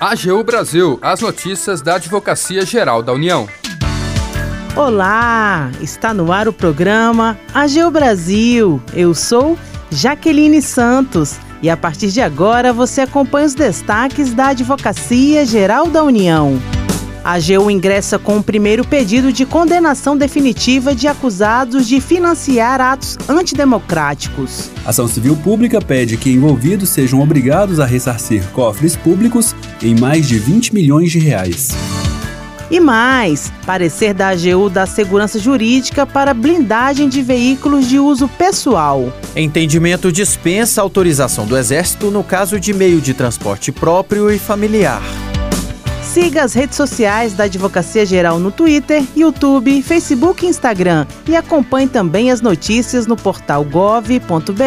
AGU Brasil, as notícias da Advocacia Geral da União. Olá, está no ar o programa AGU Brasil. Eu sou Jaqueline Santos e a partir de agora você acompanha os destaques da Advocacia Geral da União. A AGU ingressa com o primeiro pedido de condenação definitiva de acusados de financiar atos antidemocráticos. A ação civil pública pede que envolvidos sejam obrigados a ressarcir cofres públicos em mais de 20 milhões de reais. E mais, parecer da AGU da segurança jurídica para blindagem de veículos de uso pessoal. Entendimento dispensa autorização do Exército no caso de meio de transporte próprio e familiar. Siga as redes sociais da Advocacia Geral no Twitter, YouTube, Facebook e Instagram e acompanhe também as notícias no portal gov.br/agu.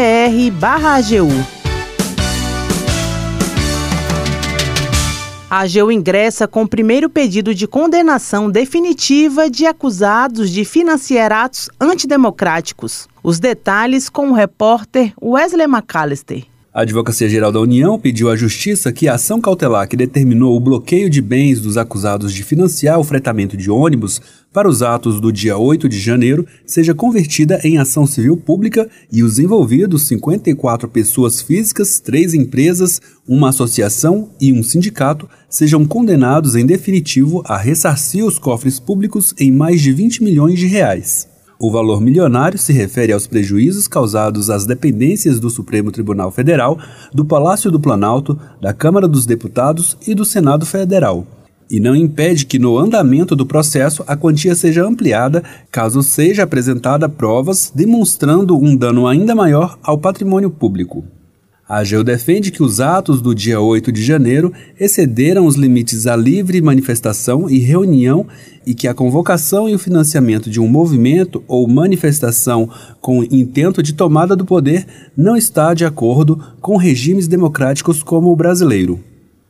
A AGU ingressa com o primeiro pedido de condenação definitiva de acusados de financiar atos antidemocráticos. Os detalhes com o repórter Wesley McAllister. A Advocacia Geral da União pediu à Justiça que a ação cautelar que determinou o bloqueio de bens dos acusados de financiar o fretamento de ônibus para os atos do dia 8 de janeiro seja convertida em ação civil pública e os envolvidos, 54 pessoas físicas, três empresas, uma associação e um sindicato, sejam condenados em definitivo a ressarcir os cofres públicos em mais de 20 milhões de reais. O valor milionário se refere aos prejuízos causados às dependências do Supremo Tribunal Federal, do Palácio do Planalto, da Câmara dos Deputados e do Senado Federal. E não impede que, no andamento do processo, a quantia seja ampliada caso seja apresentada provas demonstrando um dano ainda maior ao patrimônio público. A AGU defende que os atos do dia 8 de janeiro excederam os limites à livre manifestação e reunião e que a convocação e o financiamento de um movimento ou manifestação com intento de tomada do poder não está de acordo com regimes democráticos como o brasileiro.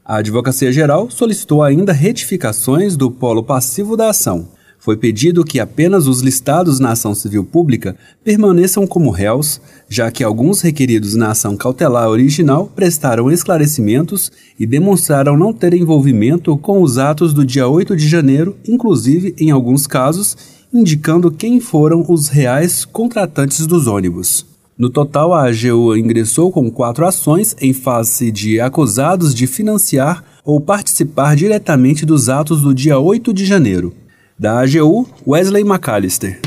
A Advocacia Geral solicitou ainda retificações do polo passivo da ação foi pedido que apenas os listados na ação civil pública permaneçam como réus, já que alguns requeridos na ação cautelar original prestaram esclarecimentos e demonstraram não ter envolvimento com os atos do dia 8 de janeiro, inclusive, em alguns casos, indicando quem foram os reais contratantes dos ônibus. No total, a AGU ingressou com quatro ações em face de acusados de financiar ou participar diretamente dos atos do dia 8 de janeiro. Da AGU, Wesley McAllister.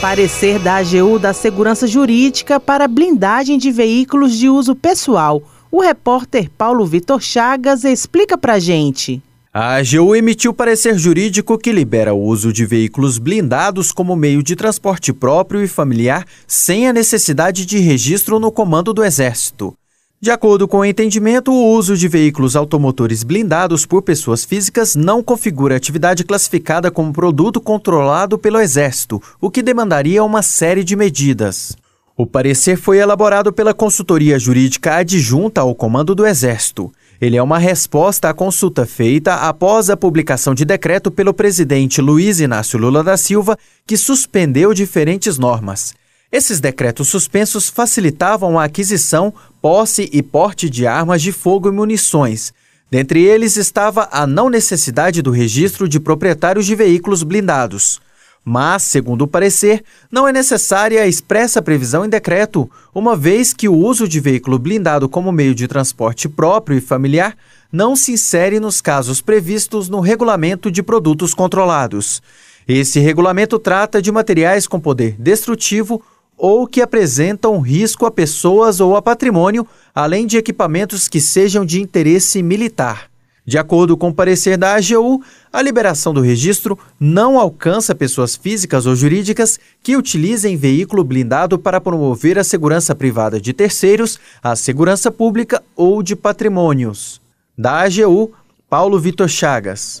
Parecer da AGU da Segurança Jurídica para blindagem de veículos de uso pessoal. O repórter Paulo Vitor Chagas explica pra gente. A AGU emitiu parecer jurídico que libera o uso de veículos blindados como meio de transporte próprio e familiar sem a necessidade de registro no comando do Exército. De acordo com o entendimento, o uso de veículos automotores blindados por pessoas físicas não configura atividade classificada como produto controlado pelo Exército, o que demandaria uma série de medidas. O parecer foi elaborado pela consultoria jurídica adjunta ao Comando do Exército. Ele é uma resposta à consulta feita após a publicação de decreto pelo presidente Luiz Inácio Lula da Silva, que suspendeu diferentes normas. Esses decretos suspensos facilitavam a aquisição, posse e porte de armas de fogo e munições. Dentre eles estava a não necessidade do registro de proprietários de veículos blindados. Mas, segundo o parecer, não é necessária a expressa previsão em decreto, uma vez que o uso de veículo blindado como meio de transporte próprio e familiar não se insere nos casos previstos no Regulamento de Produtos Controlados. Esse regulamento trata de materiais com poder destrutivo ou que apresentam risco a pessoas ou a patrimônio, além de equipamentos que sejam de interesse militar. De acordo com o parecer da AGU, a liberação do registro não alcança pessoas físicas ou jurídicas que utilizem veículo blindado para promover a segurança privada de terceiros, a segurança pública ou de patrimônios. Da AGU, Paulo Vitor Chagas.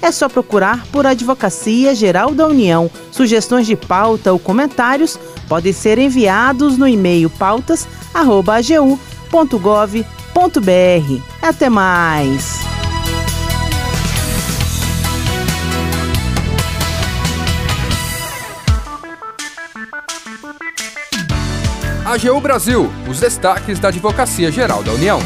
É só procurar por Advocacia Geral da União. Sugestões de pauta ou comentários podem ser enviados no e-mail pautas.agu.gov.br. Até mais! AGU Brasil, os destaques da Advocacia Geral da União.